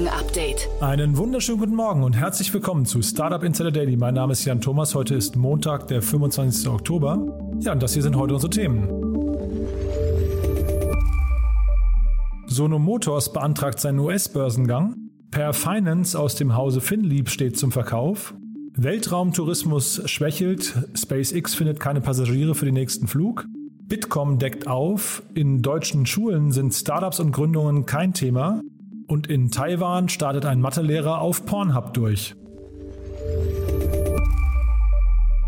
Morgen Update. Einen wunderschönen guten Morgen und herzlich willkommen zu Startup Insider Daily. Mein Name ist Jan Thomas. Heute ist Montag, der 25. Oktober. Ja, und das hier sind heute unsere Themen. Sono Motors beantragt seinen US-Börsengang. Per Finance aus dem Hause Finlieb steht zum Verkauf. Weltraumtourismus schwächelt. SpaceX findet keine Passagiere für den nächsten Flug. Bitkom deckt auf. In deutschen Schulen sind Startups und Gründungen kein Thema. Und in Taiwan startet ein Mathelehrer auf Pornhub durch.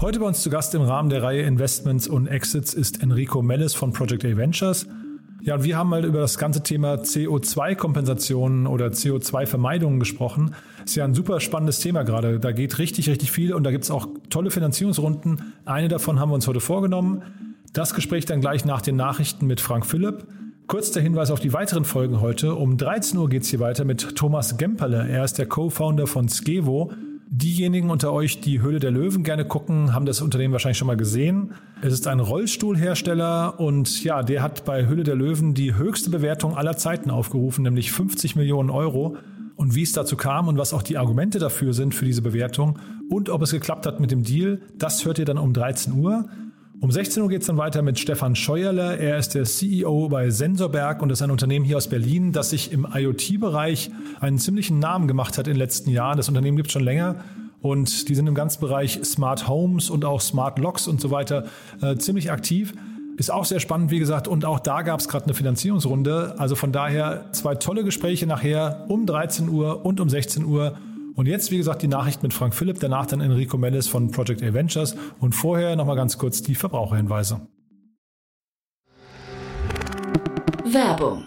Heute bei uns zu Gast im Rahmen der Reihe Investments und Exits ist Enrico Mellis von Project A Ventures. Ja, und wir haben mal über das ganze Thema CO2-Kompensationen oder CO2-Vermeidungen gesprochen. Ist ja ein super spannendes Thema gerade. Da geht richtig, richtig viel und da gibt es auch tolle Finanzierungsrunden. Eine davon haben wir uns heute vorgenommen. Das Gespräch dann gleich nach den Nachrichten mit Frank Philipp. Kurz der Hinweis auf die weiteren Folgen heute. Um 13 Uhr geht es hier weiter mit Thomas Gemperle. Er ist der Co-Founder von Skevo. Diejenigen unter euch, die Höhle der Löwen gerne gucken, haben das Unternehmen wahrscheinlich schon mal gesehen. Es ist ein Rollstuhlhersteller und ja, der hat bei Höhle der Löwen die höchste Bewertung aller Zeiten aufgerufen, nämlich 50 Millionen Euro. Und wie es dazu kam und was auch die Argumente dafür sind für diese Bewertung und ob es geklappt hat mit dem Deal, das hört ihr dann um 13 Uhr. Um 16 Uhr geht es dann weiter mit Stefan Scheuerle. Er ist der CEO bei Sensorberg und ist ein Unternehmen hier aus Berlin, das sich im IoT-Bereich einen ziemlichen Namen gemacht hat in den letzten Jahren. Das Unternehmen gibt es schon länger und die sind im ganzen Bereich Smart Homes und auch Smart Locks und so weiter äh, ziemlich aktiv. Ist auch sehr spannend, wie gesagt, und auch da gab es gerade eine Finanzierungsrunde. Also von daher zwei tolle Gespräche nachher um 13 Uhr und um 16 Uhr. Und jetzt, wie gesagt, die Nachricht mit Frank Philipp, danach dann Enrico Mendes von Project Adventures und vorher nochmal ganz kurz die Verbraucherhinweise. Werbung.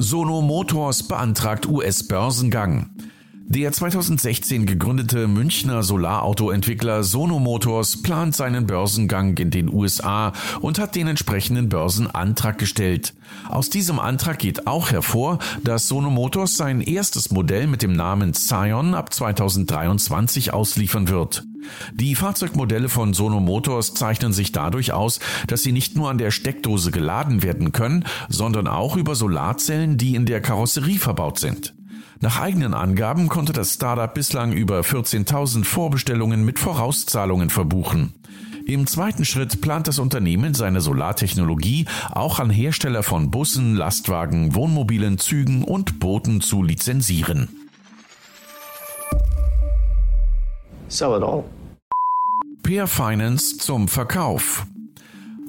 Sono Motors beantragt US-Börsengang. Der 2016 gegründete Münchner Solarautoentwickler Sono Motors plant seinen Börsengang in den USA und hat den entsprechenden Börsenantrag gestellt. Aus diesem Antrag geht auch hervor, dass Sono Motors sein erstes Modell mit dem Namen Scion ab 2023 ausliefern wird. Die Fahrzeugmodelle von Sono Motors zeichnen sich dadurch aus, dass sie nicht nur an der Steckdose geladen werden können, sondern auch über Solarzellen, die in der Karosserie verbaut sind. Nach eigenen Angaben konnte das Startup bislang über 14.000 Vorbestellungen mit Vorauszahlungen verbuchen. Im zweiten Schritt plant das Unternehmen seine Solartechnologie auch an Hersteller von Bussen, Lastwagen, Wohnmobilen, Zügen und Booten zu lizenzieren. Sell it all. Peer Finance zum Verkauf.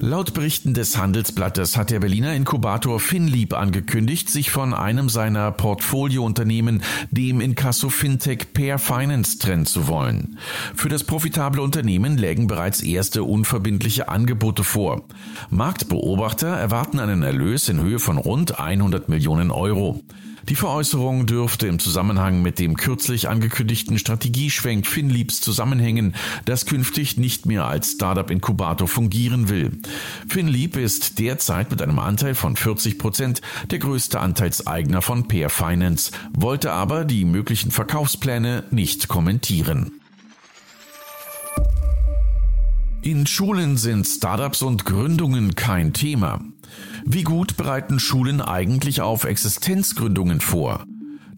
Laut Berichten des Handelsblattes hat der Berliner Inkubator Finlieb angekündigt, sich von einem seiner Portfoliounternehmen, dem Inkasso Fintech Pair Finance, trennen zu wollen. Für das profitable Unternehmen lägen bereits erste unverbindliche Angebote vor. Marktbeobachter erwarten einen Erlös in Höhe von rund 100 Millionen Euro. Die Veräußerung dürfte im Zusammenhang mit dem kürzlich angekündigten Strategieschwenk Finliebs zusammenhängen, das künftig nicht mehr als Startup-Inkubator fungieren will. Finlieb ist derzeit mit einem Anteil von 40 Prozent der größte Anteilseigner von Pair Finance, wollte aber die möglichen Verkaufspläne nicht kommentieren. In Schulen sind Startups und Gründungen kein Thema. Wie gut bereiten Schulen eigentlich auf Existenzgründungen vor?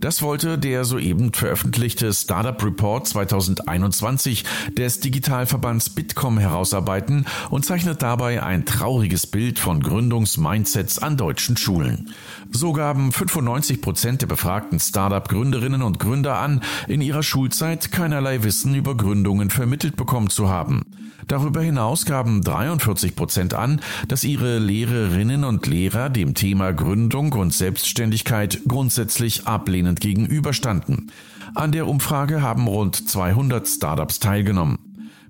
Das wollte der soeben veröffentlichte Startup Report 2021 des Digitalverbands Bitkom herausarbeiten und zeichnet dabei ein trauriges Bild von Gründungsmindsets an deutschen Schulen. So gaben 95 Prozent der befragten Startup-Gründerinnen und Gründer an, in ihrer Schulzeit keinerlei Wissen über Gründungen vermittelt bekommen zu haben. Darüber hinaus gaben 43 Prozent an, dass ihre Lehrerinnen und Lehrer dem Thema Gründung und Selbstständigkeit grundsätzlich ablehnend gegenüberstanden. An der Umfrage haben rund 200 Startups teilgenommen.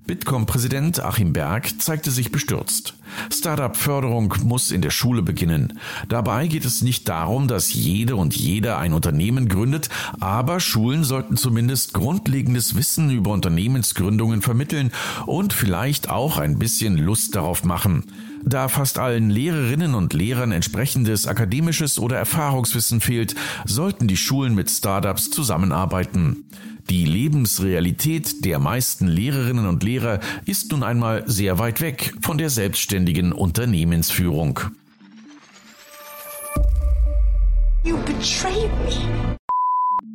Bitkom-Präsident Achim Berg zeigte sich bestürzt. Startup-Förderung muss in der Schule beginnen. Dabei geht es nicht darum, dass jede und jeder ein Unternehmen gründet, aber Schulen sollten zumindest grundlegendes Wissen über Unternehmensgründungen vermitteln und vielleicht auch ein bisschen Lust darauf machen. Da fast allen Lehrerinnen und Lehrern entsprechendes akademisches oder Erfahrungswissen fehlt, sollten die Schulen mit Startups zusammenarbeiten. Die Lebensrealität der meisten Lehrerinnen und Lehrer ist nun einmal sehr weit weg von der selbstständigen Unternehmensführung.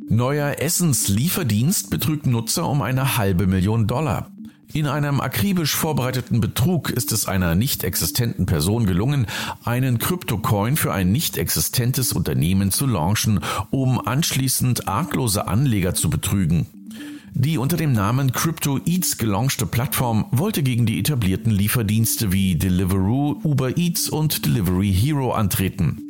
Neuer Essenslieferdienst betrügt Nutzer um eine halbe Million Dollar. In einem akribisch vorbereiteten Betrug ist es einer nicht existenten Person gelungen, einen Kryptocoin für ein nicht existentes Unternehmen zu launchen, um anschließend arglose Anleger zu betrügen. Die unter dem Namen Crypto Eats gelaunchte Plattform wollte gegen die etablierten Lieferdienste wie Deliveroo, Uber Eats und Delivery Hero antreten.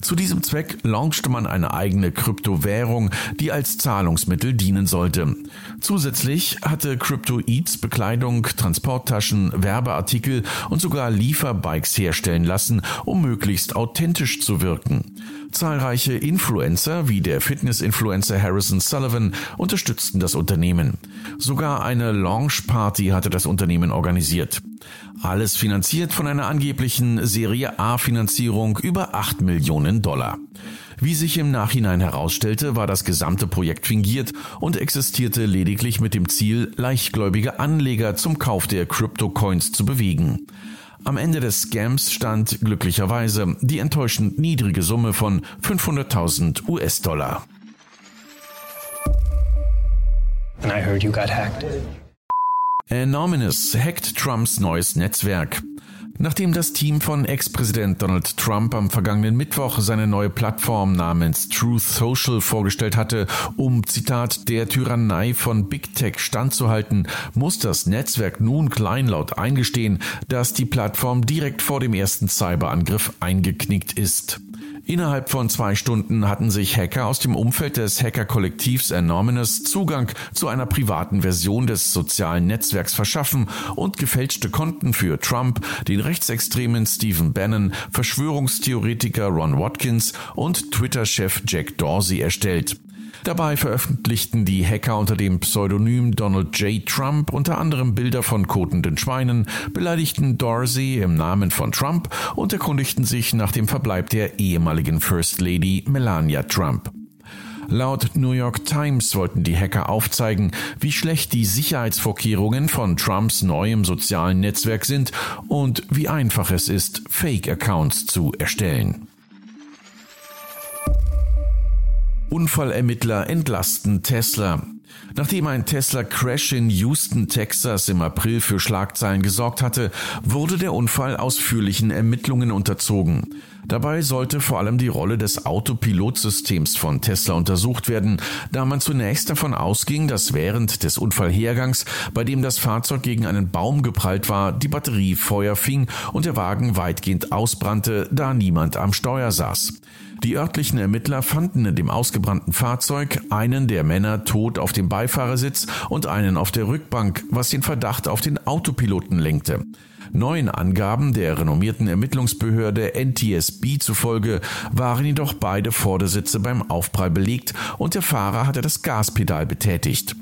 Zu diesem Zweck launchte man eine eigene Kryptowährung, die als Zahlungsmittel dienen sollte. Zusätzlich hatte Crypto Eats Bekleidung, Transporttaschen, Werbeartikel und sogar Lieferbikes herstellen lassen, um möglichst authentisch zu wirken. Zahlreiche Influencer wie der Fitness-Influencer Harrison Sullivan unterstützten das Unternehmen. Sogar eine Launch-Party hatte das Unternehmen organisiert. Alles finanziert von einer angeblichen Serie A-Finanzierung über 8 Millionen Dollar. Wie sich im Nachhinein herausstellte, war das gesamte Projekt fingiert und existierte lediglich mit dem Ziel, leichtgläubige Anleger zum Kauf der Crypto-Coins zu bewegen. Am Ende des Scams stand glücklicherweise die enttäuschend niedrige Summe von 500.000 US-Dollar. And I heard you got hacked. Anonymous hackt Trumps neues Netzwerk. Nachdem das Team von Ex-Präsident Donald Trump am vergangenen Mittwoch seine neue Plattform namens Truth Social vorgestellt hatte, um Zitat der Tyrannei von Big Tech standzuhalten, muss das Netzwerk nun kleinlaut eingestehen, dass die Plattform direkt vor dem ersten Cyberangriff eingeknickt ist. Innerhalb von zwei Stunden hatten sich Hacker aus dem Umfeld des Hacker-Kollektivs Anonymous Zugang zu einer privaten Version des sozialen Netzwerks verschaffen und gefälschte Konten für Trump, den rechtsextremen Stephen Bannon, Verschwörungstheoretiker Ron Watkins und Twitter-Chef Jack Dorsey erstellt. Dabei veröffentlichten die Hacker unter dem Pseudonym Donald J. Trump unter anderem Bilder von kotenden Schweinen, beleidigten Dorsey im Namen von Trump und erkundigten sich nach dem Verbleib der ehemaligen First Lady Melania Trump. Laut New York Times wollten die Hacker aufzeigen, wie schlecht die Sicherheitsvorkehrungen von Trumps neuem sozialen Netzwerk sind und wie einfach es ist, Fake-Accounts zu erstellen. Unfallermittler entlasten Tesla. Nachdem ein Tesla-Crash in Houston, Texas im April für Schlagzeilen gesorgt hatte, wurde der Unfall ausführlichen Ermittlungen unterzogen. Dabei sollte vor allem die Rolle des Autopilotsystems von Tesla untersucht werden, da man zunächst davon ausging, dass während des Unfallhergangs, bei dem das Fahrzeug gegen einen Baum geprallt war, die Batterie Feuer fing und der Wagen weitgehend ausbrannte, da niemand am Steuer saß. Die örtlichen Ermittler fanden in dem ausgebrannten Fahrzeug einen der Männer tot auf dem Beifahrersitz und einen auf der Rückbank, was den Verdacht auf den Autopiloten lenkte. Neuen Angaben der renommierten Ermittlungsbehörde NTSB zufolge waren jedoch beide Vordersitze beim Aufprall belegt und der Fahrer hatte das Gaspedal betätigt.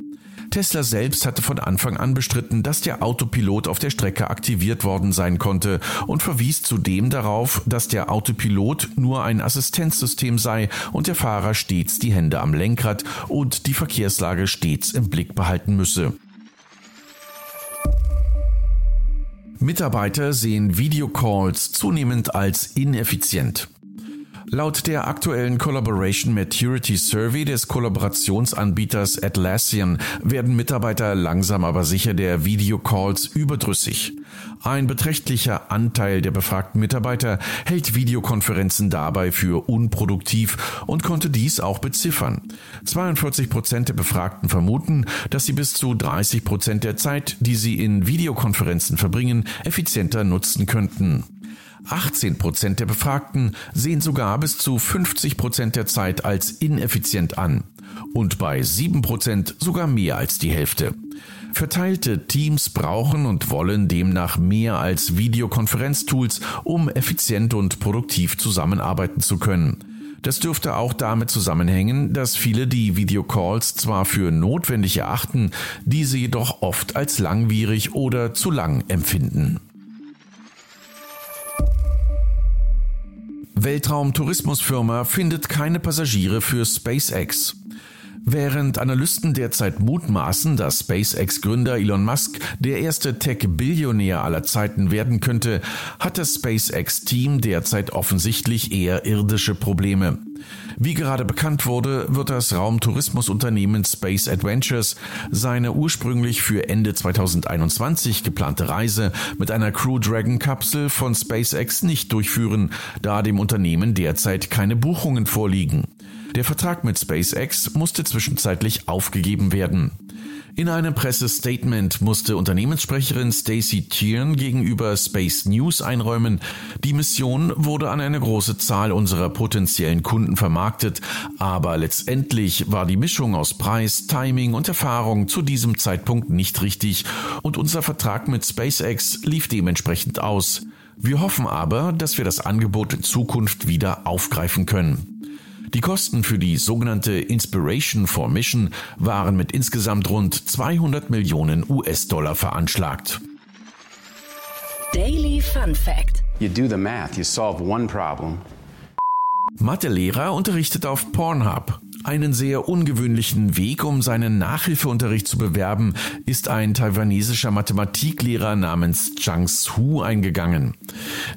Tesla selbst hatte von Anfang an bestritten, dass der Autopilot auf der Strecke aktiviert worden sein konnte und verwies zudem darauf, dass der Autopilot nur ein Assistenzsystem sei und der Fahrer stets die Hände am Lenkrad und die Verkehrslage stets im Blick behalten müsse. Mitarbeiter sehen Videocalls zunehmend als ineffizient. Laut der aktuellen Collaboration Maturity Survey des Kollaborationsanbieters Atlassian werden Mitarbeiter langsam aber sicher der Videocalls überdrüssig. Ein beträchtlicher Anteil der befragten Mitarbeiter hält Videokonferenzen dabei für unproduktiv und konnte dies auch beziffern. 42 Prozent der Befragten vermuten, dass sie bis zu 30 Prozent der Zeit, die sie in Videokonferenzen verbringen, effizienter nutzen könnten. 18 Prozent der Befragten sehen sogar bis zu 50 Prozent der Zeit als ineffizient an und bei 7 Prozent sogar mehr als die Hälfte. Verteilte Teams brauchen und wollen demnach mehr als Videokonferenztools, um effizient und produktiv zusammenarbeiten zu können. Das dürfte auch damit zusammenhängen, dass viele die Videocalls zwar für notwendig erachten, diese jedoch oft als langwierig oder zu lang empfinden. Weltraumtourismusfirma findet keine Passagiere für SpaceX. Während Analysten derzeit mutmaßen, dass SpaceX-Gründer Elon Musk der erste Tech-Billionär aller Zeiten werden könnte, hat das SpaceX-Team derzeit offensichtlich eher irdische Probleme. Wie gerade bekannt wurde, wird das Raumtourismusunternehmen Space Adventures seine ursprünglich für Ende 2021 geplante Reise mit einer Crew Dragon Kapsel von SpaceX nicht durchführen, da dem Unternehmen derzeit keine Buchungen vorliegen. Der Vertrag mit SpaceX musste zwischenzeitlich aufgegeben werden. In einem Pressestatement musste Unternehmenssprecherin Stacey Tiern gegenüber Space News einräumen, die Mission wurde an eine große Zahl unserer potenziellen Kunden vermarktet, aber letztendlich war die Mischung aus Preis, Timing und Erfahrung zu diesem Zeitpunkt nicht richtig und unser Vertrag mit SpaceX lief dementsprechend aus. Wir hoffen aber, dass wir das Angebot in Zukunft wieder aufgreifen können. Die Kosten für die sogenannte Inspiration for Mission waren mit insgesamt rund 200 Millionen US-Dollar veranschlagt. Daily Fun Fact. You do the math, you solve one problem. Mathelehrer unterrichtet auf Pornhub. Einen sehr ungewöhnlichen Weg, um seinen Nachhilfeunterricht zu bewerben, ist ein taiwanesischer Mathematiklehrer namens Chang Su eingegangen.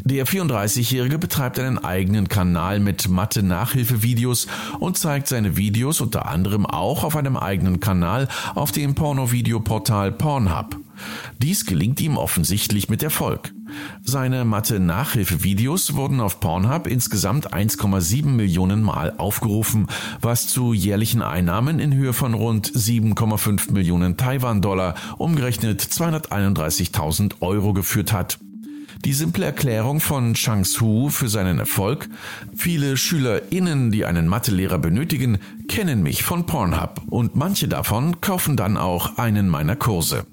Der 34-Jährige betreibt einen eigenen Kanal mit Mathe-Nachhilfevideos und zeigt seine Videos unter anderem auch auf einem eigenen Kanal auf dem Pornovideoportal Pornhub. Dies gelingt ihm offensichtlich mit Erfolg. Seine Mathe-Nachhilfevideos wurden auf Pornhub insgesamt 1,7 Millionen Mal aufgerufen, was zu jährlichen Einnahmen in Höhe von rund 7,5 Millionen Taiwan-Dollar, umgerechnet 231.000 Euro geführt hat. Die simple Erklärung von Chang-Su für seinen Erfolg, viele SchülerInnen, die einen Mathelehrer benötigen, kennen mich von Pornhub und manche davon kaufen dann auch einen meiner Kurse.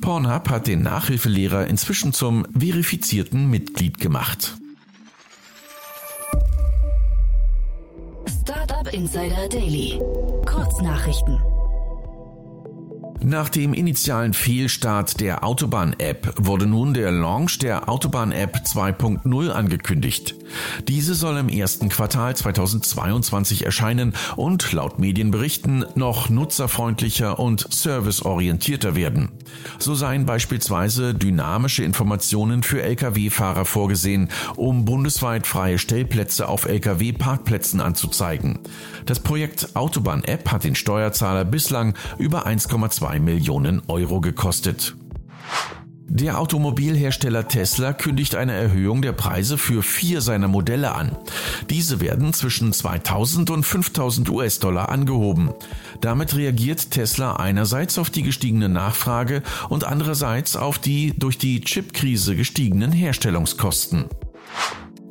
Pornhub hat den Nachhilfelehrer inzwischen zum verifizierten Mitglied gemacht. Startup Insider Daily. Kurznachrichten. Nach dem initialen Fehlstart der Autobahn-App wurde nun der Launch der Autobahn-App 2.0 angekündigt. Diese soll im ersten Quartal 2022 erscheinen und laut Medienberichten noch nutzerfreundlicher und serviceorientierter werden. So seien beispielsweise dynamische Informationen für Lkw-Fahrer vorgesehen, um bundesweit freie Stellplätze auf Lkw-Parkplätzen anzuzeigen. Das Projekt Autobahn-App hat den Steuerzahler bislang über 1,2 Millionen Euro gekostet. Der Automobilhersteller Tesla kündigt eine Erhöhung der Preise für vier seiner Modelle an. Diese werden zwischen 2000 und 5000 US-Dollar angehoben. Damit reagiert Tesla einerseits auf die gestiegene Nachfrage und andererseits auf die durch die Chipkrise gestiegenen Herstellungskosten.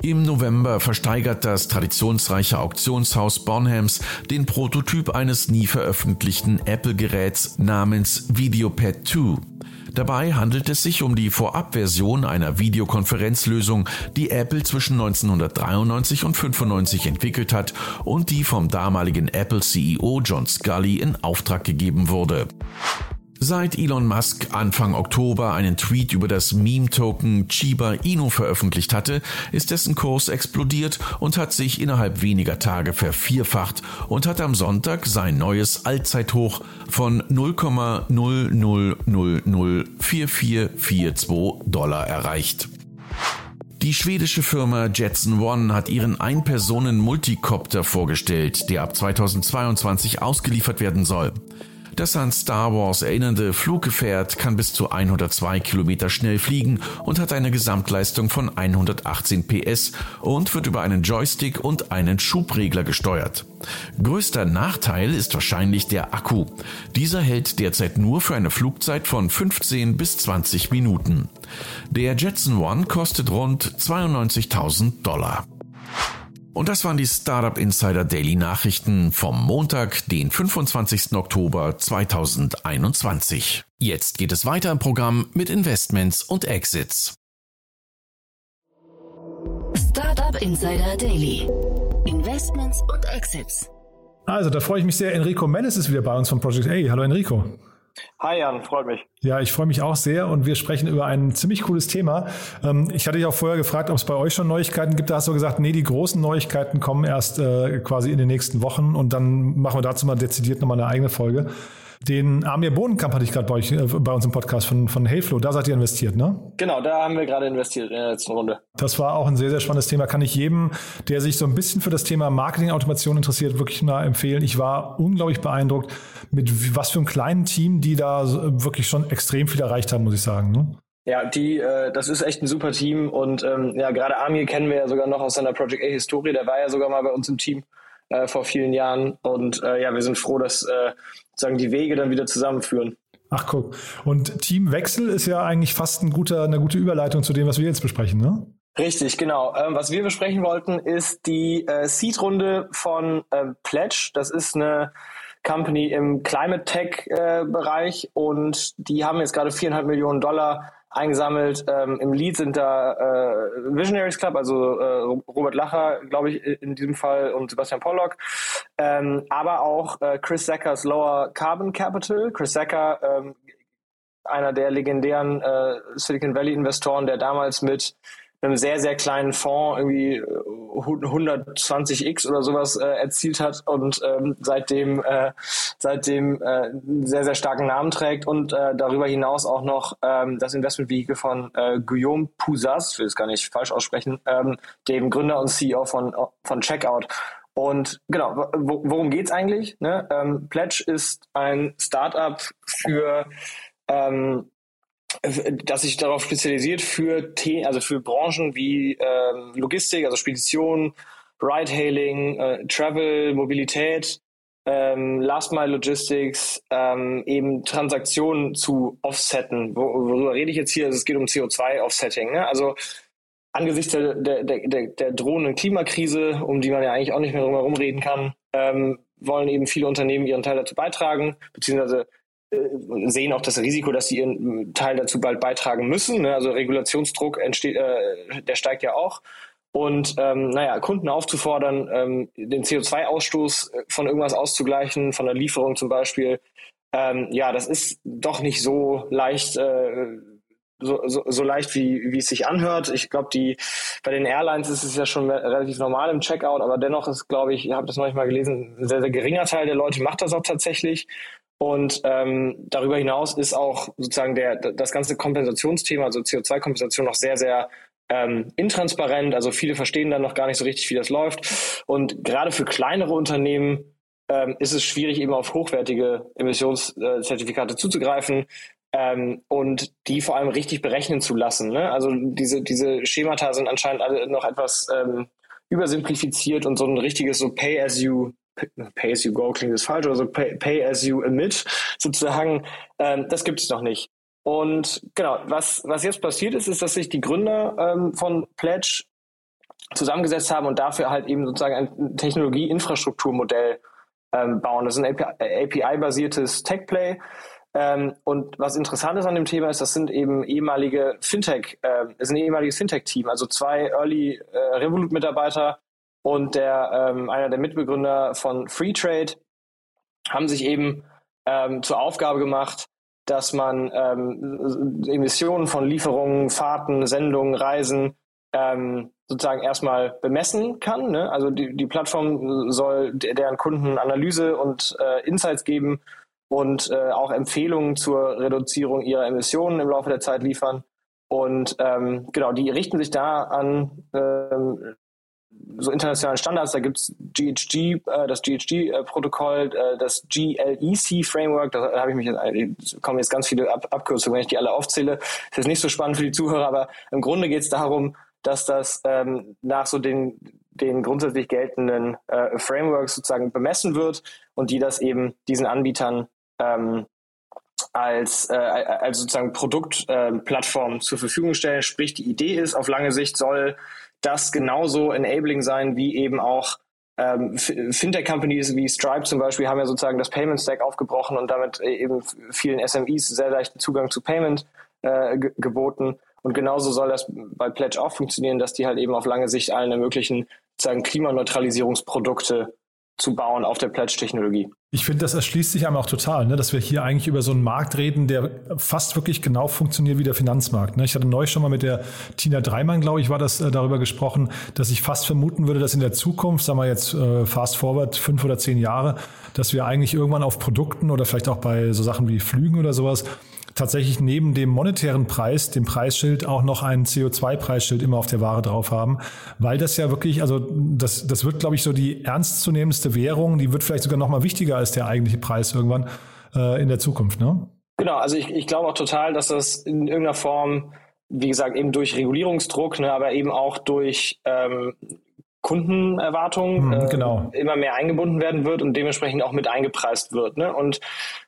Im November versteigert das traditionsreiche Auktionshaus Bonhams den Prototyp eines nie veröffentlichten Apple-Geräts namens Videopad 2. Dabei handelt es sich um die Vorabversion einer Videokonferenzlösung, die Apple zwischen 1993 und 95 entwickelt hat und die vom damaligen Apple CEO John Scully in Auftrag gegeben wurde. Seit Elon Musk Anfang Oktober einen Tweet über das Meme-Token Chiba Inu veröffentlicht hatte, ist dessen Kurs explodiert und hat sich innerhalb weniger Tage vervierfacht und hat am Sonntag sein neues Allzeithoch von 0,00004442 Dollar erreicht. Die schwedische Firma Jetson One hat ihren Ein-Personen-Multicopter vorgestellt, der ab 2022 ausgeliefert werden soll. Das an Star Wars erinnernde Fluggefährt kann bis zu 102 Kilometer schnell fliegen und hat eine Gesamtleistung von 118 PS und wird über einen Joystick und einen Schubregler gesteuert. Größter Nachteil ist wahrscheinlich der Akku. Dieser hält derzeit nur für eine Flugzeit von 15 bis 20 Minuten. Der Jetson One kostet rund 92.000 Dollar. Und das waren die Startup Insider Daily Nachrichten vom Montag, den 25. Oktober 2021. Jetzt geht es weiter im Programm mit Investments und Exits. Startup Insider Daily. Investments und Exits. Also, da freue ich mich sehr. Enrico Mellis ist wieder bei uns von Project A. Hallo Enrico. Hi Jan, freut mich. Ja, ich freue mich auch sehr und wir sprechen über ein ziemlich cooles Thema. Ähm, ich hatte dich auch vorher gefragt, ob es bei euch schon Neuigkeiten gibt. Da hast du gesagt, nee, die großen Neuigkeiten kommen erst äh, quasi in den nächsten Wochen und dann machen wir dazu mal dezidiert nochmal eine eigene Folge. Den Amir Bohnenkamp hatte ich gerade bei euch, äh, bei uns im Podcast von, von Heyflow. Da seid ihr investiert, ne? Genau, da haben wir gerade investiert in der letzten Runde. Das war auch ein sehr, sehr spannendes Thema. Kann ich jedem, der sich so ein bisschen für das Thema Marketing-Automation interessiert, wirklich mal empfehlen. Ich war unglaublich beeindruckt, mit was für einem kleinen Team, die da wirklich schon extrem viel erreicht haben, muss ich sagen. Ne? Ja, die, äh, das ist echt ein super Team und ähm, ja, gerade Amir kennen wir ja sogar noch aus seiner Project A-Historie. Der war ja sogar mal bei uns im Team äh, vor vielen Jahren und äh, ja, wir sind froh, dass sozusagen die Wege dann wieder zusammenführen. Ach guck. Und Teamwechsel ist ja eigentlich fast ein guter, eine gute Überleitung zu dem, was wir jetzt besprechen, ne? Richtig, genau. Ähm, was wir besprechen wollten, ist die äh, Seed-Runde von äh, Pledge. Das ist eine Company im Climate Tech-Bereich äh, und die haben jetzt gerade viereinhalb Millionen Dollar eingesammelt. Ähm, Im Lead sind da äh, Visionaries Club, also äh, Robert Lacher, glaube ich, in diesem Fall und Sebastian Pollock, ähm, aber auch äh, Chris Sackers Lower Carbon Capital. Chris Sacker, ähm, einer der legendären äh, Silicon Valley Investoren, der damals mit einem sehr, sehr kleinen Fonds irgendwie 120x äh, oder sowas äh, erzielt hat und ähm, seitdem, äh, seitdem äh, einen sehr, sehr starken Namen trägt und äh, darüber hinaus auch noch ähm, das Investmentvehikel von äh, Guillaume Pouzas, will es gar nicht falsch aussprechen, ähm, dem Gründer und CEO von, von Checkout. Und genau, worum geht's eigentlich? Ne? Ähm, Pledge ist ein Startup für ähm, das sich darauf spezialisiert für The also für Branchen wie ähm, Logistik, also Spedition, Ride-Hailing, äh, Travel, Mobilität, ähm, Last Mile Logistics, ähm, eben Transaktionen zu offsetten. Wo, worüber rede ich jetzt hier? Also es geht um CO2-Offsetting. Ne? Also angesichts der, der, der, der drohenden Klimakrise, um die man ja eigentlich auch nicht mehr drum herum reden kann, ähm, wollen eben viele Unternehmen ihren Teil dazu beitragen, beziehungsweise äh, sehen auch das Risiko, dass sie ihren Teil dazu bald beitragen müssen. Ne? Also Regulationsdruck entsteht, äh, der steigt ja auch. Und ähm, naja, Kunden aufzufordern, ähm, den CO2-Ausstoß von irgendwas auszugleichen, von der Lieferung zum Beispiel, ähm, ja, das ist doch nicht so leicht, äh, so, so, so leicht, wie, wie es sich anhört. Ich glaube, die bei den Airlines ist es ja schon relativ normal im Checkout, aber dennoch ist, glaube ich, ihr habt das manchmal gelesen, ein sehr, sehr geringer Teil der Leute macht das auch tatsächlich. Und ähm, darüber hinaus ist auch sozusagen der, das ganze Kompensationsthema, also CO2-Kompensation, noch sehr, sehr ähm, intransparent. Also viele verstehen dann noch gar nicht so richtig, wie das läuft. Und gerade für kleinere Unternehmen ähm, ist es schwierig, eben auf hochwertige Emissionszertifikate zuzugreifen ähm, und die vor allem richtig berechnen zu lassen. Ne? Also diese, diese Schemata sind anscheinend alle noch etwas ähm, übersimplifiziert und so ein richtiges so Pay-as-you Pay as you go klingt das falsch, oder so Pay, pay as you emit sozusagen, ähm, das gibt es noch nicht. Und genau, was, was jetzt passiert ist, ist, dass sich die Gründer ähm, von Pledge zusammengesetzt haben und dafür halt eben sozusagen ein Technologie-Infrastrukturmodell ähm, bauen. Das ist ein API-basiertes Tech-Play. Ähm, und was interessant ist an dem Thema ist, das sind eben ehemalige Fintech, äh, ist ein ehemaliges Fintech-Team, also zwei Early äh, Revolut-Mitarbeiter und der, ähm, einer der Mitbegründer von Freetrade haben sich eben ähm, zur Aufgabe gemacht, dass man ähm, Emissionen von Lieferungen, Fahrten, Sendungen, Reisen ähm, sozusagen erstmal bemessen kann. Ne? Also die, die Plattform soll deren Kunden Analyse und äh, Insights geben und äh, auch Empfehlungen zur Reduzierung ihrer Emissionen im Laufe der Zeit liefern. Und ähm, genau, die richten sich da an ähm, so internationalen Standards. Da gibt's GHG, äh, das GHG-Protokoll, äh, das GLEC-Framework. Da habe ich mich jetzt, äh, kommen jetzt ganz viele Ab Abkürzungen, wenn ich die alle aufzähle. Das ist nicht so spannend für die Zuhörer, aber im Grunde geht es darum, dass das ähm, nach so den, den grundsätzlich geltenden äh, Frameworks sozusagen bemessen wird und die das eben diesen Anbietern ähm, als, äh, als sozusagen Produktplattform äh, zur Verfügung stellen. Sprich, die Idee ist, auf lange Sicht soll das genauso enabling sein wie eben auch ähm, Fintech-Companies wie Stripe zum Beispiel haben ja sozusagen das Payment Stack aufgebrochen und damit eben vielen SMEs sehr leichten Zugang zu Payment äh, geboten. Und genauso soll das bei Pledge auch funktionieren, dass die halt eben auf lange Sicht allen ermöglichen, sozusagen Klimaneutralisierungsprodukte zu bauen auf der Pledge-Technologie. Ich finde, das erschließt sich einem auch total, ne, dass wir hier eigentlich über so einen Markt reden, der fast wirklich genau funktioniert wie der Finanzmarkt. Ne. Ich hatte neulich schon mal mit der Tina Dreimann, glaube ich, war das äh, darüber gesprochen, dass ich fast vermuten würde, dass in der Zukunft, sagen wir jetzt äh, fast forward fünf oder zehn Jahre, dass wir eigentlich irgendwann auf Produkten oder vielleicht auch bei so Sachen wie Flügen oder sowas tatsächlich neben dem monetären Preis, dem Preisschild, auch noch ein CO2-Preisschild immer auf der Ware drauf haben, weil das ja wirklich, also das, das wird, glaube ich, so die ernstzunehmendste Währung, die wird vielleicht sogar noch mal wichtiger als der eigentliche Preis irgendwann äh, in der Zukunft, ne? Genau, also ich, ich glaube auch total, dass das in irgendeiner Form, wie gesagt, eben durch Regulierungsdruck, ne, aber eben auch durch ähm, Kundenerwartungen mhm, genau. äh, immer mehr eingebunden werden wird und dementsprechend auch mit eingepreist wird. Ne? Und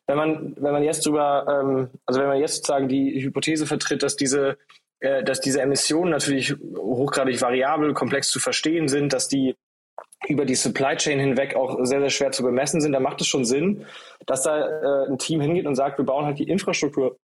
wenn man, wenn man jetzt drüber, ähm, also wenn man jetzt sozusagen die Hypothese vertritt, dass diese, äh, dass diese Emissionen natürlich hochgradig variabel, komplex zu verstehen sind, dass die über die Supply Chain hinweg auch sehr, sehr schwer zu bemessen sind, dann macht es schon Sinn, dass da äh, ein Team hingeht und sagt, wir bauen halt die Infrastruktur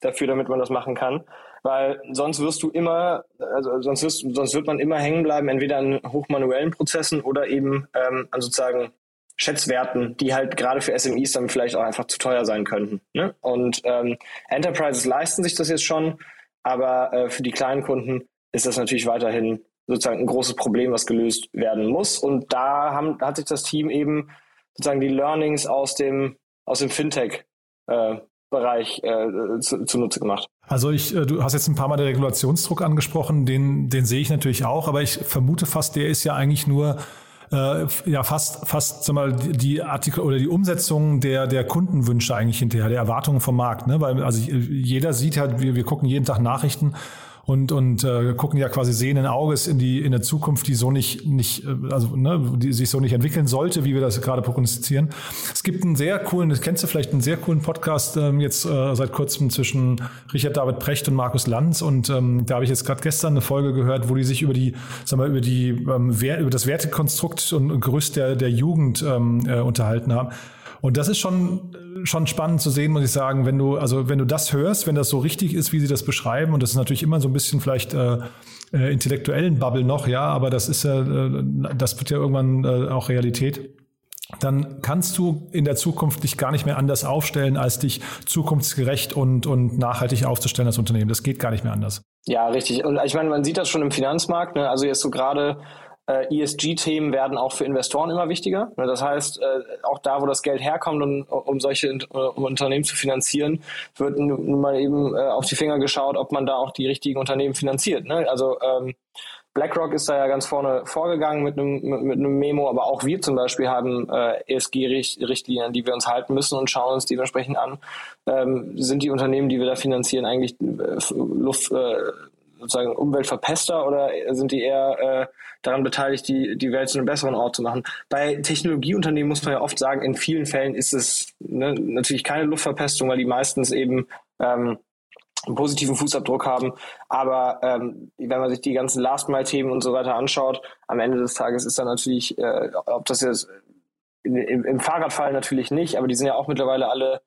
dafür, damit man das machen kann weil sonst wirst du immer, also sonst, wirst, sonst wird man immer hängen bleiben, entweder an hochmanuellen Prozessen oder eben ähm, an sozusagen Schätzwerten, die halt gerade für SMEs dann vielleicht auch einfach zu teuer sein könnten. Ne? Und ähm, Enterprises leisten sich das jetzt schon, aber äh, für die kleinen Kunden ist das natürlich weiterhin sozusagen ein großes Problem, was gelöst werden muss. Und da haben, hat sich das Team eben sozusagen die Learnings aus dem, aus dem Fintech äh, Bereich äh, zu, gemacht. Also ich, äh, du hast jetzt ein paar Mal den Regulationsdruck angesprochen, den, den sehe ich natürlich auch, aber ich vermute fast, der ist ja eigentlich nur äh, ja fast fast sag mal die Artikel oder die Umsetzung der der Kundenwünsche eigentlich hinterher, der Erwartungen vom Markt, ne? Weil also jeder sieht halt, wir, wir gucken jeden Tag Nachrichten und, und äh, gucken ja quasi sehenden Auges in die in der Zukunft, die so nicht, nicht äh, also ne, die sich so nicht entwickeln sollte, wie wir das gerade prognostizieren. Es gibt einen sehr coolen, das kennst du vielleicht, einen sehr coolen Podcast ähm, jetzt äh, seit kurzem zwischen Richard David Precht und Markus Lanz und ähm, da habe ich jetzt gerade gestern eine Folge gehört, wo die sich über die, sag mal, über die ähm, über das Wertekonstrukt und Gerüst der, der Jugend ähm, äh, unterhalten haben. Und das ist schon, schon spannend zu sehen, muss ich sagen, wenn du, also wenn du das hörst, wenn das so richtig ist, wie sie das beschreiben, und das ist natürlich immer so ein bisschen vielleicht äh, äh, intellektuellen Bubble noch, ja, aber das ist ja, äh, das wird ja irgendwann äh, auch Realität dann kannst du in der Zukunft dich gar nicht mehr anders aufstellen, als dich zukunftsgerecht und, und nachhaltig aufzustellen als Unternehmen. Das geht gar nicht mehr anders. Ja, richtig. Und ich meine, man sieht das schon im Finanzmarkt. Ne? Also jetzt so gerade äh, ESG-Themen werden auch für Investoren immer wichtiger. Ne, das heißt, äh, auch da, wo das Geld herkommt, um, um solche äh, um Unternehmen zu finanzieren, wird nun mal eben äh, auf die Finger geschaut, ob man da auch die richtigen Unternehmen finanziert. Ne? Also ähm, BlackRock ist da ja ganz vorne vorgegangen mit einem, mit, einem Memo, aber auch wir zum Beispiel haben äh, ESG-Richtlinien, die wir uns halten müssen und schauen uns dementsprechend an, ähm, sind die Unternehmen, die wir da finanzieren, eigentlich äh, Luft, äh, sozusagen Umweltverpester oder sind die eher äh, daran beteiligt, die, die Welt zu einem besseren Ort zu machen? Bei Technologieunternehmen muss man ja oft sagen, in vielen Fällen ist es ne, natürlich keine Luftverpestung, weil die meistens eben ähm, einen positiven Fußabdruck haben. Aber ähm, wenn man sich die ganzen Last-Mile-Themen und so weiter anschaut, am Ende des Tages ist dann natürlich, äh, ob das jetzt im, im Fahrradfall natürlich nicht, aber die sind ja auch mittlerweile alle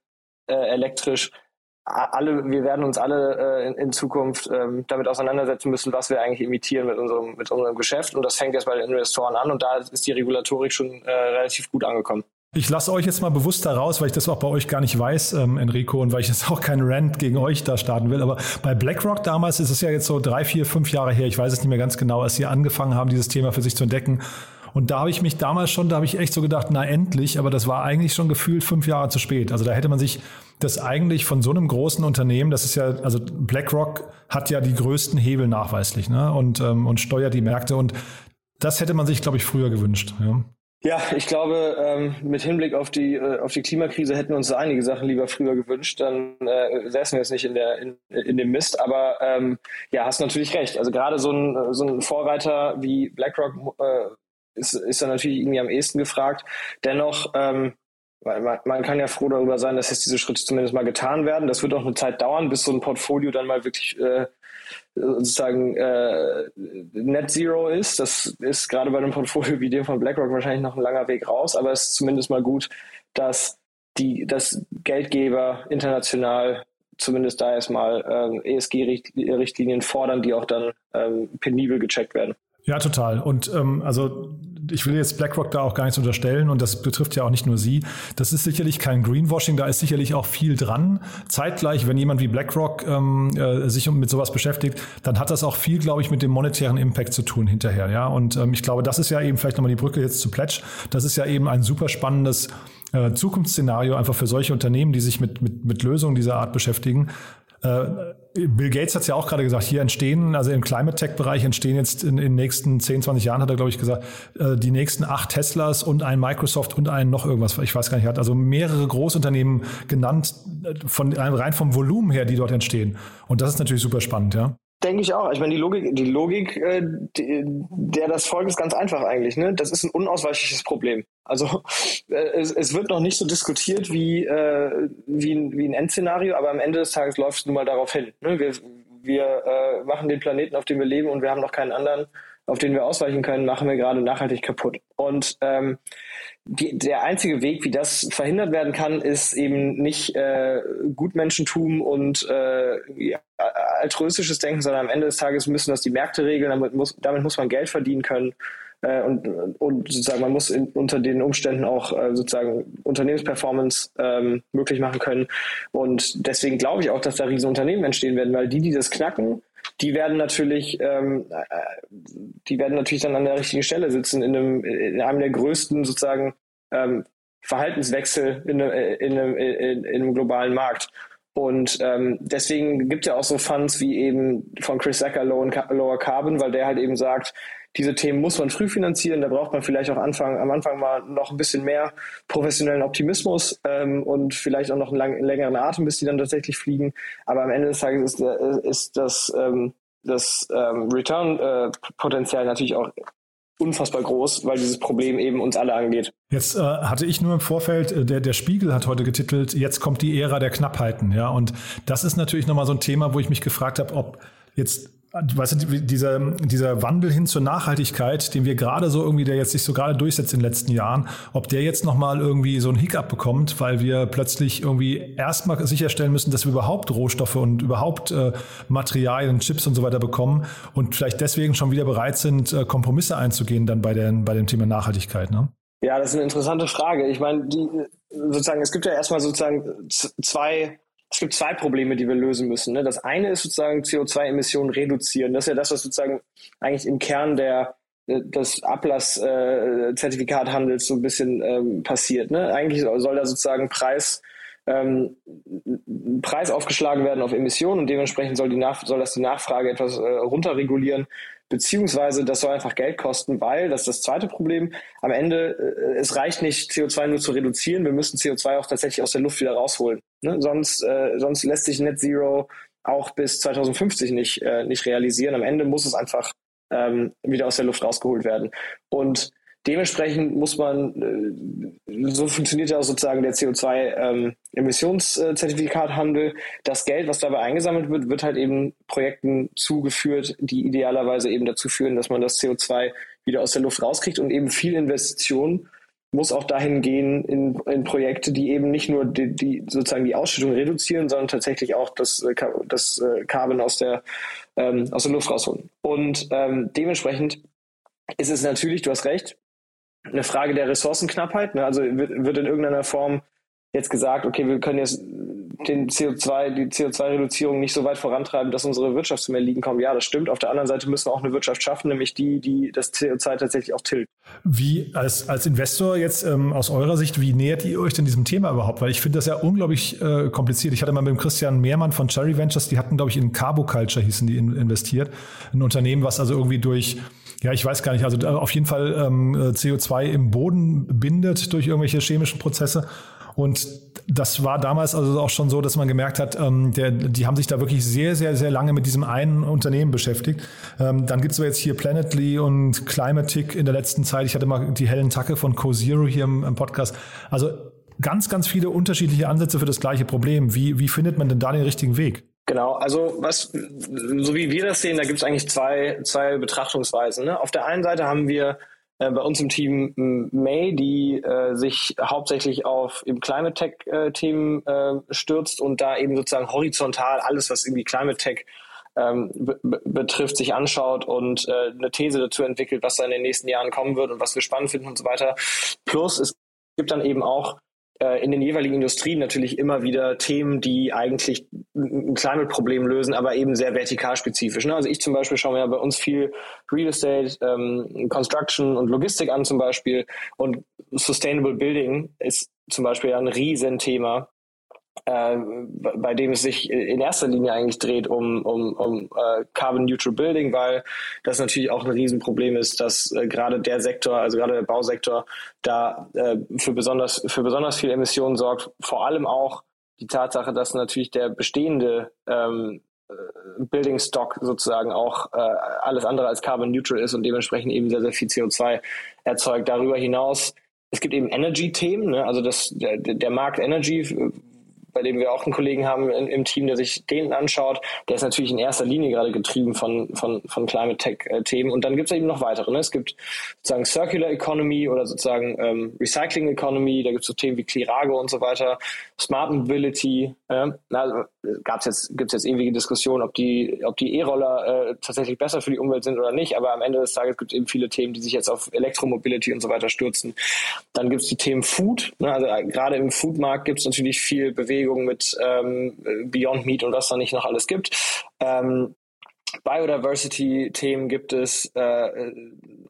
äh, elektrisch alle, wir werden uns alle äh, in, in, Zukunft ähm, damit auseinandersetzen müssen, was wir eigentlich imitieren mit unserem, mit unserem Geschäft. Und das fängt jetzt bei den Investoren an und da ist die Regulatorik schon äh, relativ gut angekommen. Ich lasse euch jetzt mal bewusst da raus, weil ich das auch bei euch gar nicht weiß, ähm, Enrico, und weil ich jetzt auch keinen Rant gegen euch da starten will. Aber bei BlackRock damals ist es ja jetzt so drei, vier, fünf Jahre her, ich weiß es nicht mehr ganz genau, als sie angefangen haben, dieses Thema für sich zu entdecken Und da habe ich mich damals schon, da habe ich echt so gedacht, na endlich, aber das war eigentlich schon gefühlt fünf Jahre zu spät. Also da hätte man sich das eigentlich von so einem großen Unternehmen, das ist ja, also BlackRock hat ja die größten Hebel nachweislich ne? und, ähm, und steuert die Märkte und das hätte man sich, glaube ich, früher gewünscht. Ja. Ja, ich glaube, ähm, mit Hinblick auf die äh, auf die Klimakrise hätten uns einige Sachen lieber früher gewünscht. Dann äh, säßen wir jetzt nicht in der in, in dem Mist. Aber ähm, ja, hast natürlich recht. Also gerade so ein so ein Vorreiter wie BlackRock äh, ist ist dann natürlich irgendwie am ehesten gefragt. Dennoch ähm, man, man kann ja froh darüber sein, dass jetzt diese Schritte zumindest mal getan werden. Das wird auch eine Zeit dauern, bis so ein Portfolio dann mal wirklich äh, sozusagen äh, Net Zero ist. Das ist gerade bei einem Portfolio wie dem von BlackRock wahrscheinlich noch ein langer Weg raus, aber es ist zumindest mal gut, dass die, dass Geldgeber international zumindest da erstmal äh, ESG-Richtlinien fordern, die auch dann ähm, penibel gecheckt werden. Ja, total. Und ähm, also ich will jetzt BlackRock da auch gar nichts unterstellen und das betrifft ja auch nicht nur Sie. Das ist sicherlich kein Greenwashing, da ist sicherlich auch viel dran. Zeitgleich, wenn jemand wie BlackRock ähm, äh, sich mit sowas beschäftigt, dann hat das auch viel, glaube ich, mit dem monetären Impact zu tun hinterher. Ja, und ähm, ich glaube, das ist ja eben vielleicht nochmal die Brücke jetzt zu Pledge. Das ist ja eben ein super spannendes äh, Zukunftsszenario einfach für solche Unternehmen, die sich mit, mit, mit Lösungen dieser Art beschäftigen. Äh, Bill Gates hat es ja auch gerade gesagt, hier entstehen, also im Climate Tech-Bereich entstehen jetzt in, den nächsten 10, 20 Jahren, hat er, glaube ich, gesagt, äh, die nächsten acht Teslas und ein Microsoft und ein noch irgendwas, ich weiß gar nicht, hat also mehrere Großunternehmen genannt, äh, von, rein vom Volumen her, die dort entstehen. Und das ist natürlich super spannend, ja. Denke ich auch. Ich meine, die Logik, die Logik, äh, die, der das folgt, ist ganz einfach eigentlich. Ne? Das ist ein unausweichliches Problem. Also äh, es, es wird noch nicht so diskutiert wie, äh, wie, ein, wie ein Endszenario, aber am Ende des Tages läuft es nun mal darauf hin. Ne? Wir, wir äh, machen den Planeten, auf dem wir leben und wir haben noch keinen anderen, auf den wir ausweichen können, machen wir gerade nachhaltig kaputt. Und ähm, die, der einzige Weg, wie das verhindert werden kann, ist eben nicht äh, Gutmenschentum und äh, altruistisches Denken, sondern am Ende des Tages müssen das die Märkte regeln, damit muss, damit muss man Geld verdienen können. Äh, und, und sozusagen man muss in, unter den Umständen auch äh, sozusagen Unternehmensperformance ähm, möglich machen können. Und deswegen glaube ich auch, dass da riesen Unternehmen entstehen werden, weil die, die das knacken, die werden natürlich, ähm, äh, die werden natürlich dann an der richtigen Stelle sitzen in einem, in einem der größten sozusagen ähm, Verhaltenswechsel in, in, in, in, einem globalen Markt. Und ähm, deswegen gibt es ja auch so Funds wie eben von Chris Sacker Lower Carbon, weil der halt eben sagt, diese Themen muss man früh finanzieren. Da braucht man vielleicht auch Anfang, am Anfang mal noch ein bisschen mehr professionellen Optimismus ähm, und vielleicht auch noch einen lang, längeren Atem, bis die dann tatsächlich fliegen. Aber am Ende des Tages ist, äh, ist das, ähm, das ähm, Return-Potenzial äh, natürlich auch unfassbar groß, weil dieses Problem eben uns alle angeht. Jetzt äh, hatte ich nur im Vorfeld, äh, der, der Spiegel hat heute getitelt, jetzt kommt die Ära der Knappheiten. Ja, und das ist natürlich nochmal so ein Thema, wo ich mich gefragt habe, ob jetzt weißt du, dieser, dieser Wandel hin zur Nachhaltigkeit, den wir gerade so irgendwie, der jetzt sich so gerade durchsetzt in den letzten Jahren, ob der jetzt nochmal irgendwie so ein Hiccup bekommt, weil wir plötzlich irgendwie erstmal sicherstellen müssen, dass wir überhaupt Rohstoffe und überhaupt äh, Materialien, Chips und so weiter bekommen und vielleicht deswegen schon wieder bereit sind, äh, Kompromisse einzugehen dann bei, den, bei dem Thema Nachhaltigkeit. Ne? Ja, das ist eine interessante Frage. Ich meine, die sozusagen, es gibt ja erstmal sozusagen zwei es gibt zwei Probleme, die wir lösen müssen. Ne? Das eine ist sozusagen CO2-Emissionen reduzieren. Das ist ja das, was sozusagen eigentlich im Kern der äh, des Ablass-Zertifikathandels äh, so ein bisschen ähm, passiert. Ne? Eigentlich soll da sozusagen Preis ähm, Preis aufgeschlagen werden auf Emissionen und dementsprechend soll, die Nach soll das die Nachfrage etwas äh, runterregulieren, beziehungsweise das soll einfach Geld kosten, weil, das ist das zweite Problem, am Ende, äh, es reicht nicht, CO2 nur zu reduzieren, wir müssen CO2 auch tatsächlich aus der Luft wieder rausholen. Ne? Sonst, äh, sonst lässt sich Net Zero auch bis 2050 nicht, äh, nicht realisieren. Am Ende muss es einfach ähm, wieder aus der Luft rausgeholt werden. Und dementsprechend muss man, äh, so funktioniert ja auch sozusagen der CO2-Emissionszertifikathandel. Ähm, das Geld, was dabei eingesammelt wird, wird halt eben Projekten zugeführt, die idealerweise eben dazu führen, dass man das CO2 wieder aus der Luft rauskriegt und eben viel Investitionen muss auch dahin gehen in, in Projekte, die eben nicht nur die, die, sozusagen die Ausschüttung reduzieren, sondern tatsächlich auch das, äh, das äh, Carbon aus der, ähm, aus der Luft rausholen. Und ähm, dementsprechend ist es natürlich, du hast recht, eine Frage der Ressourcenknappheit. Ne? Also wird, wird in irgendeiner Form jetzt gesagt, okay, wir können jetzt den CO2, die CO2-Reduzierung nicht so weit vorantreiben, dass unsere Wirtschaft zum Erliegen kommt. Ja, das stimmt. Auf der anderen Seite müssen wir auch eine Wirtschaft schaffen, nämlich die, die das CO2 tatsächlich auch tilgt. Wie als, als Investor jetzt ähm, aus eurer Sicht, wie nähert ihr euch denn diesem Thema überhaupt? Weil ich finde das ja unglaublich äh, kompliziert. Ich hatte mal mit dem Christian Mehrmann von Cherry Ventures, die hatten, glaube ich, in Carboculture hießen die in, investiert. Ein Unternehmen, was also irgendwie durch ja, ich weiß gar nicht. Also auf jeden Fall ähm, CO2 im Boden bindet durch irgendwelche chemischen Prozesse. Und das war damals also auch schon so, dass man gemerkt hat, ähm, der, die haben sich da wirklich sehr, sehr, sehr lange mit diesem einen Unternehmen beschäftigt. Ähm, dann gibt's aber jetzt hier Planetly und Climatic in der letzten Zeit. Ich hatte mal die hellen Tacke von CoZero hier im, im Podcast. Also ganz, ganz viele unterschiedliche Ansätze für das gleiche Problem. Wie, wie findet man denn da den richtigen Weg? Genau, also was, so wie wir das sehen, da gibt es eigentlich zwei, zwei Betrachtungsweisen. Ne? Auf der einen Seite haben wir äh, bei uns im Team May, die äh, sich hauptsächlich auf eben Climate Tech äh, Themen äh, stürzt und da eben sozusagen horizontal alles, was irgendwie Climate Tech ähm, betrifft, sich anschaut und äh, eine These dazu entwickelt, was da in den nächsten Jahren kommen wird und was wir spannend finden und so weiter. Plus es gibt dann eben auch in den jeweiligen Industrien natürlich immer wieder Themen, die eigentlich ein Climate-Problem lösen, aber eben sehr vertikalspezifisch. Ne? Also ich zum Beispiel schaue mir ja bei uns viel Real Estate, ähm, Construction und Logistik an zum Beispiel und Sustainable Building ist zum Beispiel ein Riesenthema äh, bei dem es sich in erster Linie eigentlich dreht um, um, um äh, Carbon Neutral Building, weil das natürlich auch ein Riesenproblem ist, dass äh, gerade der Sektor, also gerade der Bausektor, da äh, für besonders für besonders viel Emissionen sorgt. Vor allem auch die Tatsache, dass natürlich der bestehende ähm, äh, Building Stock sozusagen auch äh, alles andere als carbon neutral ist und dementsprechend eben sehr, sehr viel CO2 erzeugt. Darüber hinaus, es gibt eben Energy-Themen, ne? also das, der, der Markt Energy, bei dem wir auch einen Kollegen haben im Team, der sich den anschaut. Der ist natürlich in erster Linie gerade getrieben von, von, von Climate Tech-Themen. Und dann gibt es eben noch weitere. Ne? Es gibt sozusagen Circular Economy oder sozusagen ähm, Recycling Economy. Da gibt es so Themen wie Clearago und so weiter. Smart Mobility. Äh, na, gab's jetzt, gibt's jetzt ewige Diskussionen, ob die, ob die E-Roller äh, tatsächlich besser für die Umwelt sind oder nicht. Aber am Ende des Tages gibt es eben viele Themen, die sich jetzt auf Elektromobility und so weiter stürzen. Dann gibt es die Themen Food. Ne? Also äh, gerade im Foodmarkt gibt es natürlich viel Bewegung mit ähm, Beyond Meat und was da nicht noch alles gibt. Ähm, Biodiversity-Themen gibt es äh,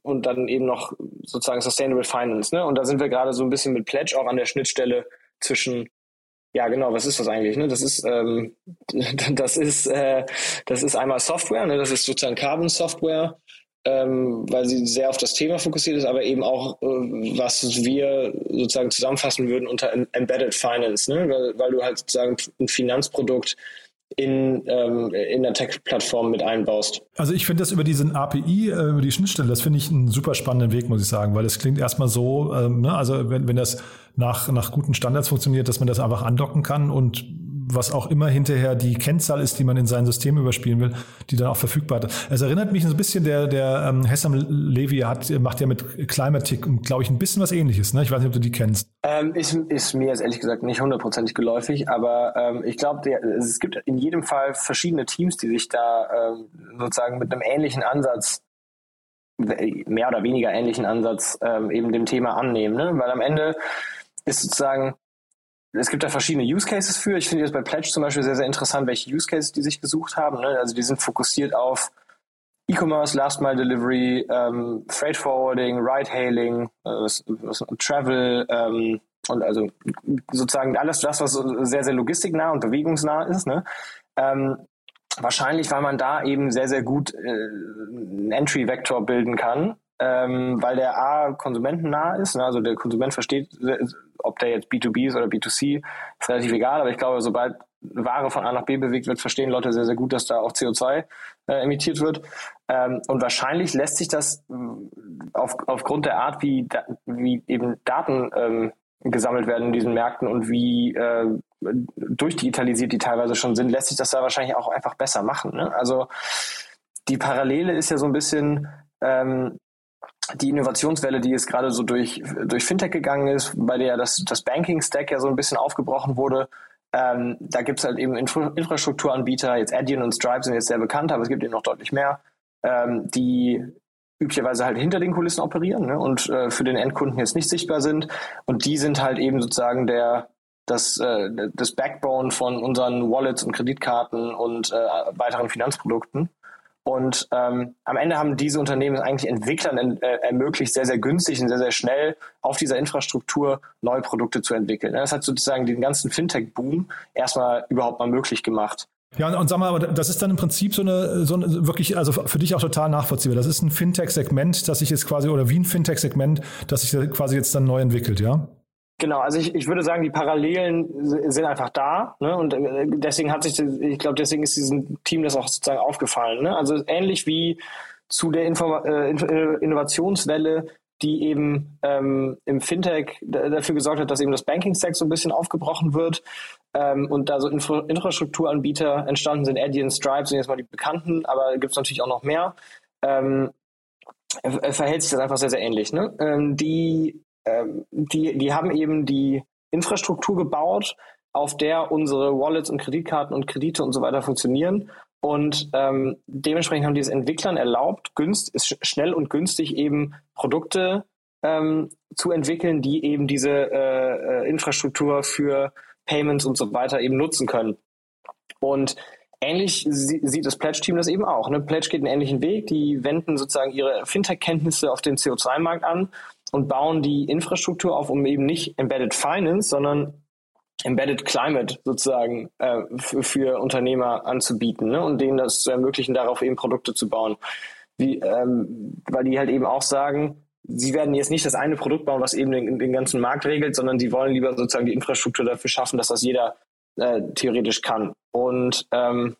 und dann eben noch sozusagen Sustainable Finance. Ne? Und da sind wir gerade so ein bisschen mit Pledge auch an der Schnittstelle zwischen ja, genau. Was ist das eigentlich? Ne? Das ist, ähm, das ist, äh, das ist einmal Software. Ne? Das ist sozusagen Carbon Software ähm, weil sie sehr auf das Thema fokussiert ist, aber eben auch, äh, was wir sozusagen zusammenfassen würden unter Embedded Finance, ne? weil, weil du halt sozusagen ein Finanzprodukt in, ähm, in der Tech-Plattform mit einbaust. Also ich finde das über diesen API, äh, über die Schnittstelle, das finde ich einen super spannenden Weg, muss ich sagen, weil es klingt erstmal so, ähm, ne? also wenn, wenn das nach, nach guten Standards funktioniert, dass man das einfach andocken kann und was auch immer hinterher die Kennzahl ist, die man in sein System überspielen will, die dann auch verfügbar ist. Es erinnert mich ein bisschen, der, der ähm, Hessam Levi hat, macht ja mit Climatic, glaube ich, ein bisschen was ähnliches. Ne? Ich weiß nicht, ob du die kennst. Ähm, ist, ist mir jetzt ehrlich gesagt nicht hundertprozentig geläufig, aber ähm, ich glaube, es gibt in jedem Fall verschiedene Teams, die sich da ähm, sozusagen mit einem ähnlichen Ansatz mehr oder weniger ähnlichen Ansatz ähm, eben dem Thema annehmen, ne? weil am Ende ist sozusagen es gibt da verschiedene Use Cases für. Ich finde jetzt bei Pledge zum Beispiel sehr, sehr interessant, welche Use Cases die sich gesucht haben. Ne? Also die sind fokussiert auf E-Commerce, Last Mile Delivery, ähm, Freight Forwarding, Ride Hailing, äh, Travel ähm, und also sozusagen alles das, was sehr, sehr logistiknah und bewegungsnah ist. Ne? Ähm, wahrscheinlich, weil man da eben sehr, sehr gut äh, einen Entry-Vektor bilden kann ähm, weil der A konsumentennah ist, ne? also der Konsument versteht, ob der jetzt B2B ist oder B2C, ist relativ egal, aber ich glaube, sobald Ware von A nach B bewegt wird, verstehen Leute sehr, sehr gut, dass da auch CO2 äh, emittiert wird. Ähm, und wahrscheinlich lässt sich das äh, auf, aufgrund der Art, wie, wie eben Daten ähm, gesammelt werden in diesen Märkten und wie äh, durchdigitalisiert die teilweise schon sind, lässt sich das da wahrscheinlich auch einfach besser machen. Ne? Also die Parallele ist ja so ein bisschen, ähm, die Innovationswelle, die jetzt gerade so durch, durch Fintech gegangen ist, bei der das, das Banking-Stack ja so ein bisschen aufgebrochen wurde, ähm, da gibt es halt eben Infra Infrastrukturanbieter, jetzt Adyen und Stripe sind jetzt sehr bekannt, aber es gibt eben noch deutlich mehr, ähm, die üblicherweise halt hinter den Kulissen operieren ne, und äh, für den Endkunden jetzt nicht sichtbar sind. Und die sind halt eben sozusagen der, das, äh, das Backbone von unseren Wallets und Kreditkarten und äh, weiteren Finanzprodukten. Und ähm, am Ende haben diese Unternehmen eigentlich Entwicklern äh, ermöglicht, sehr, sehr günstig und sehr, sehr schnell auf dieser Infrastruktur neue Produkte zu entwickeln. Das hat sozusagen den ganzen Fintech-Boom erstmal überhaupt mal möglich gemacht. Ja, und, und sag mal, das ist dann im Prinzip so eine, so eine wirklich, also für dich auch total nachvollziehbar. Das ist ein Fintech-Segment, das sich jetzt quasi, oder wie ein Fintech-Segment, das sich quasi jetzt dann neu entwickelt, ja? Genau, also ich, ich würde sagen, die Parallelen sind einfach da. Ne? Und äh, deswegen hat sich, ich glaube, deswegen ist diesem Team das auch sozusagen aufgefallen. Ne? Also ähnlich wie zu der Inform äh, Innovationswelle, die eben ähm, im Fintech dafür gesorgt hat, dass eben das Banking-Stack so ein bisschen aufgebrochen wird ähm, und da so Infra Infrastrukturanbieter entstanden sind. Adyen, Stripe sind jetzt mal die bekannten, aber gibt es natürlich auch noch mehr. Ähm, verhält sich das einfach sehr, sehr ähnlich. Ne? Ähm, die ähm, die, die haben eben die Infrastruktur gebaut, auf der unsere Wallets und Kreditkarten und Kredite und so weiter funktionieren. Und ähm, dementsprechend haben die es Entwicklern erlaubt, günst, schnell und günstig eben Produkte ähm, zu entwickeln, die eben diese äh, äh, Infrastruktur für Payments und so weiter eben nutzen können. Und ähnlich sieht das Pledge-Team das eben auch. Ne? Pledge geht einen ähnlichen Weg. Die wenden sozusagen ihre Fintech-Kenntnisse auf den CO2-Markt an und bauen die Infrastruktur auf, um eben nicht Embedded Finance, sondern Embedded Climate sozusagen äh, für, Unternehmer anzubieten ne? und denen das zu ermöglichen, darauf eben Produkte zu bauen. Wie, ähm, weil die halt eben auch sagen, sie werden jetzt nicht das eine Produkt bauen, was eben den, den ganzen Markt regelt, sondern sie wollen lieber sozusagen die Infrastruktur dafür schaffen, dass das jeder äh, theoretisch kann. Und ähm,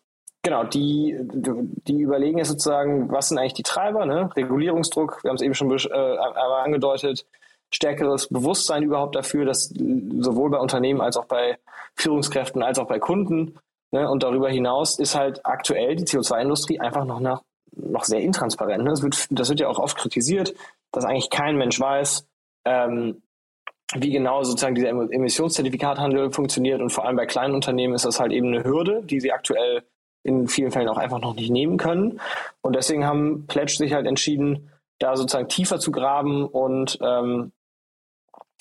Genau, die, die überlegen jetzt sozusagen, was sind eigentlich die Treiber, ne? Regulierungsdruck, wir haben es eben schon äh, angedeutet, stärkeres Bewusstsein überhaupt dafür, dass sowohl bei Unternehmen als auch bei Führungskräften als auch bei Kunden ne? und darüber hinaus ist halt aktuell die CO2-Industrie einfach noch, nach, noch sehr intransparent. Ne? Das, wird, das wird ja auch oft kritisiert, dass eigentlich kein Mensch weiß, ähm, wie genau sozusagen dieser Emissionszertifikathandel funktioniert und vor allem bei kleinen Unternehmen ist das halt eben eine Hürde, die sie aktuell in vielen Fällen auch einfach noch nicht nehmen können. Und deswegen haben Pledge sich halt entschieden, da sozusagen tiefer zu graben und ähm,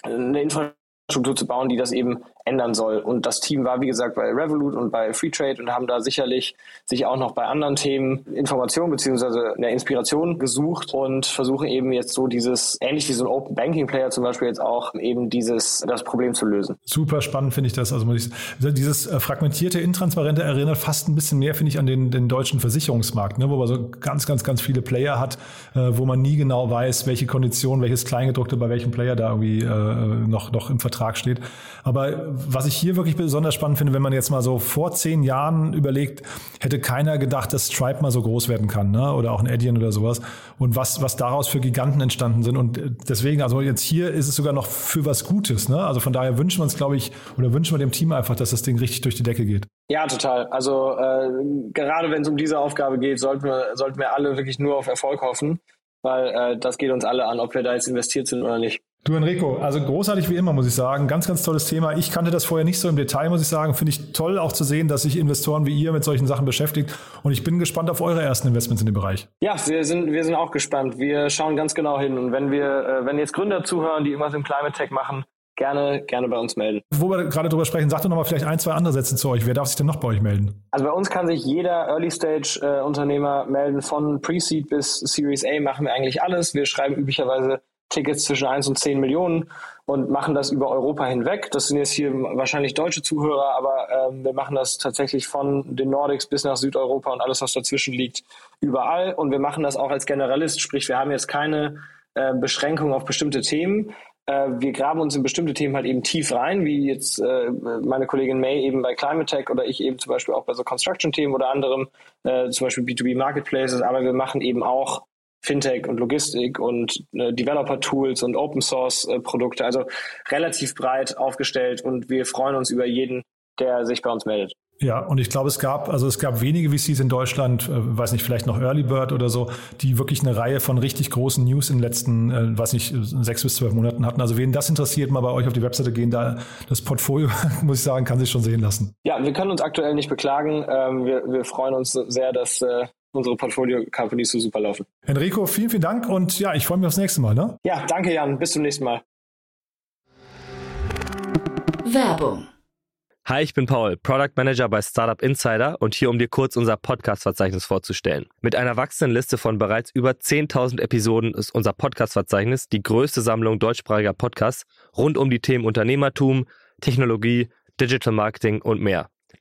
eine Infrastruktur zu bauen, die das eben ändern soll. Und das Team war, wie gesagt, bei Revolut und bei Freetrade und haben da sicherlich sich auch noch bei anderen Themen Informationen beziehungsweise eine Inspiration gesucht und versuchen eben jetzt so dieses, ähnlich wie so ein Open Banking Player zum Beispiel jetzt auch, eben dieses, das Problem zu lösen. Super spannend finde ich das. Also muss ich, dieses äh, fragmentierte, intransparente erinnert fast ein bisschen mehr, finde ich, an den, den deutschen Versicherungsmarkt, ne, wo man so ganz, ganz, ganz viele Player hat, äh, wo man nie genau weiß, welche Kondition, welches Kleingedruckte bei welchem Player da irgendwie äh, noch, noch im Vertrag steht. Aber was ich hier wirklich besonders spannend finde, wenn man jetzt mal so vor zehn Jahren überlegt, hätte keiner gedacht, dass Stripe mal so groß werden kann, ne? oder auch ein Adyen oder sowas. Und was, was daraus für Giganten entstanden sind. Und deswegen, also jetzt hier ist es sogar noch für was Gutes. Ne? Also von daher wünschen wir uns, glaube ich, oder wünschen wir dem Team einfach, dass das Ding richtig durch die Decke geht. Ja, total. Also äh, gerade wenn es um diese Aufgabe geht, sollten wir, sollten wir alle wirklich nur auf Erfolg hoffen, weil äh, das geht uns alle an, ob wir da jetzt investiert sind oder nicht. Du Enrico, also großartig wie immer, muss ich sagen. Ganz, ganz tolles Thema. Ich kannte das vorher nicht so im Detail, muss ich sagen. Finde ich toll auch zu sehen, dass sich Investoren wie ihr mit solchen Sachen beschäftigt. Und ich bin gespannt auf eure ersten Investments in dem Bereich. Ja, wir sind, wir sind auch gespannt. Wir schauen ganz genau hin. Und wenn wir, äh, wenn jetzt Gründer zuhören, die irgendwas im Climate Tech machen, gerne, gerne bei uns melden. Wo wir gerade drüber sprechen, sagt doch nochmal vielleicht ein, zwei andere Sätze zu euch. Wer darf sich denn noch bei euch melden? Also bei uns kann sich jeder Early-Stage-Unternehmer äh, melden. Von Pre-Seed bis Series A machen wir eigentlich alles. Wir schreiben üblicherweise Tickets zwischen 1 und 10 Millionen und machen das über Europa hinweg. Das sind jetzt hier wahrscheinlich deutsche Zuhörer, aber ähm, wir machen das tatsächlich von den Nordics bis nach Südeuropa und alles, was dazwischen liegt, überall. Und wir machen das auch als Generalist, sprich, wir haben jetzt keine äh, Beschränkung auf bestimmte Themen. Äh, wir graben uns in bestimmte Themen halt eben tief rein, wie jetzt äh, meine Kollegin May eben bei Climate Tech oder ich eben zum Beispiel auch bei so Construction-Themen oder anderem, äh, zum Beispiel B2B Marketplaces, aber wir machen eben auch Fintech und Logistik und äh, Developer-Tools und Open-Source-Produkte. Äh, also relativ breit aufgestellt und wir freuen uns über jeden, der sich bei uns meldet. Ja, und ich glaube, es gab, also es gab wenige VCs in Deutschland, äh, weiß nicht, vielleicht noch Early Bird oder so, die wirklich eine Reihe von richtig großen News in den letzten, äh, weiß nicht, sechs bis zwölf Monaten hatten. Also wen das interessiert, mal bei euch auf die Webseite gehen, da das Portfolio, muss ich sagen, kann sich schon sehen lassen. Ja, wir können uns aktuell nicht beklagen. Ähm, wir, wir freuen uns sehr, dass äh, unsere Portfolio-Companies so super laufen. Enrico, vielen, vielen Dank und ja, ich freue mich aufs nächste Mal. Ne? Ja, danke Jan, bis zum nächsten Mal. Werbung Hi, ich bin Paul, Product Manager bei Startup Insider und hier, um dir kurz unser Podcast-Verzeichnis vorzustellen. Mit einer wachsenden Liste von bereits über 10.000 Episoden ist unser Podcast-Verzeichnis die größte Sammlung deutschsprachiger Podcasts rund um die Themen Unternehmertum, Technologie, Digital Marketing und mehr.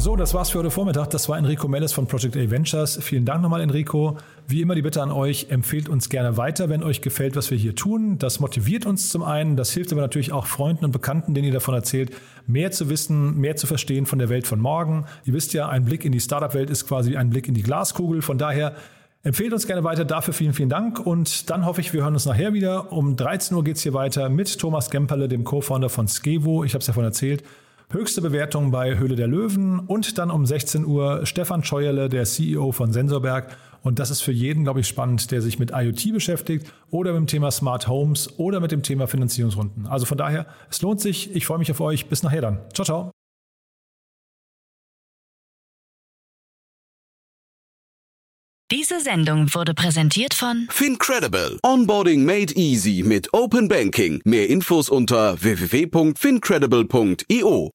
So, das war's für heute Vormittag. Das war Enrico Melles von Project A Ventures. Vielen Dank nochmal, Enrico. Wie immer die Bitte an euch, empfehlt uns gerne weiter, wenn euch gefällt, was wir hier tun. Das motiviert uns zum einen, das hilft aber natürlich auch Freunden und Bekannten, denen ihr davon erzählt, mehr zu wissen, mehr zu verstehen von der Welt von morgen. Ihr wisst ja, ein Blick in die Startup-Welt ist quasi ein Blick in die Glaskugel. Von daher Empfehlt uns gerne weiter. Dafür vielen, vielen Dank. Und dann hoffe ich, wir hören uns nachher wieder. Um 13 Uhr geht es hier weiter mit Thomas Gemperle, dem Co-Founder von Skevo. Ich habe es ja davon erzählt. Höchste Bewertung bei Höhle der Löwen und dann um 16 Uhr Stefan Scheuerle, der CEO von Sensorberg. Und das ist für jeden, glaube ich, spannend, der sich mit IoT beschäftigt oder mit dem Thema Smart Homes oder mit dem Thema Finanzierungsrunden. Also von daher, es lohnt sich. Ich freue mich auf euch. Bis nachher dann. Ciao, ciao. Diese Sendung wurde präsentiert von Fincredible. Onboarding made easy mit Open Banking. Mehr Infos unter www.fincredible.io.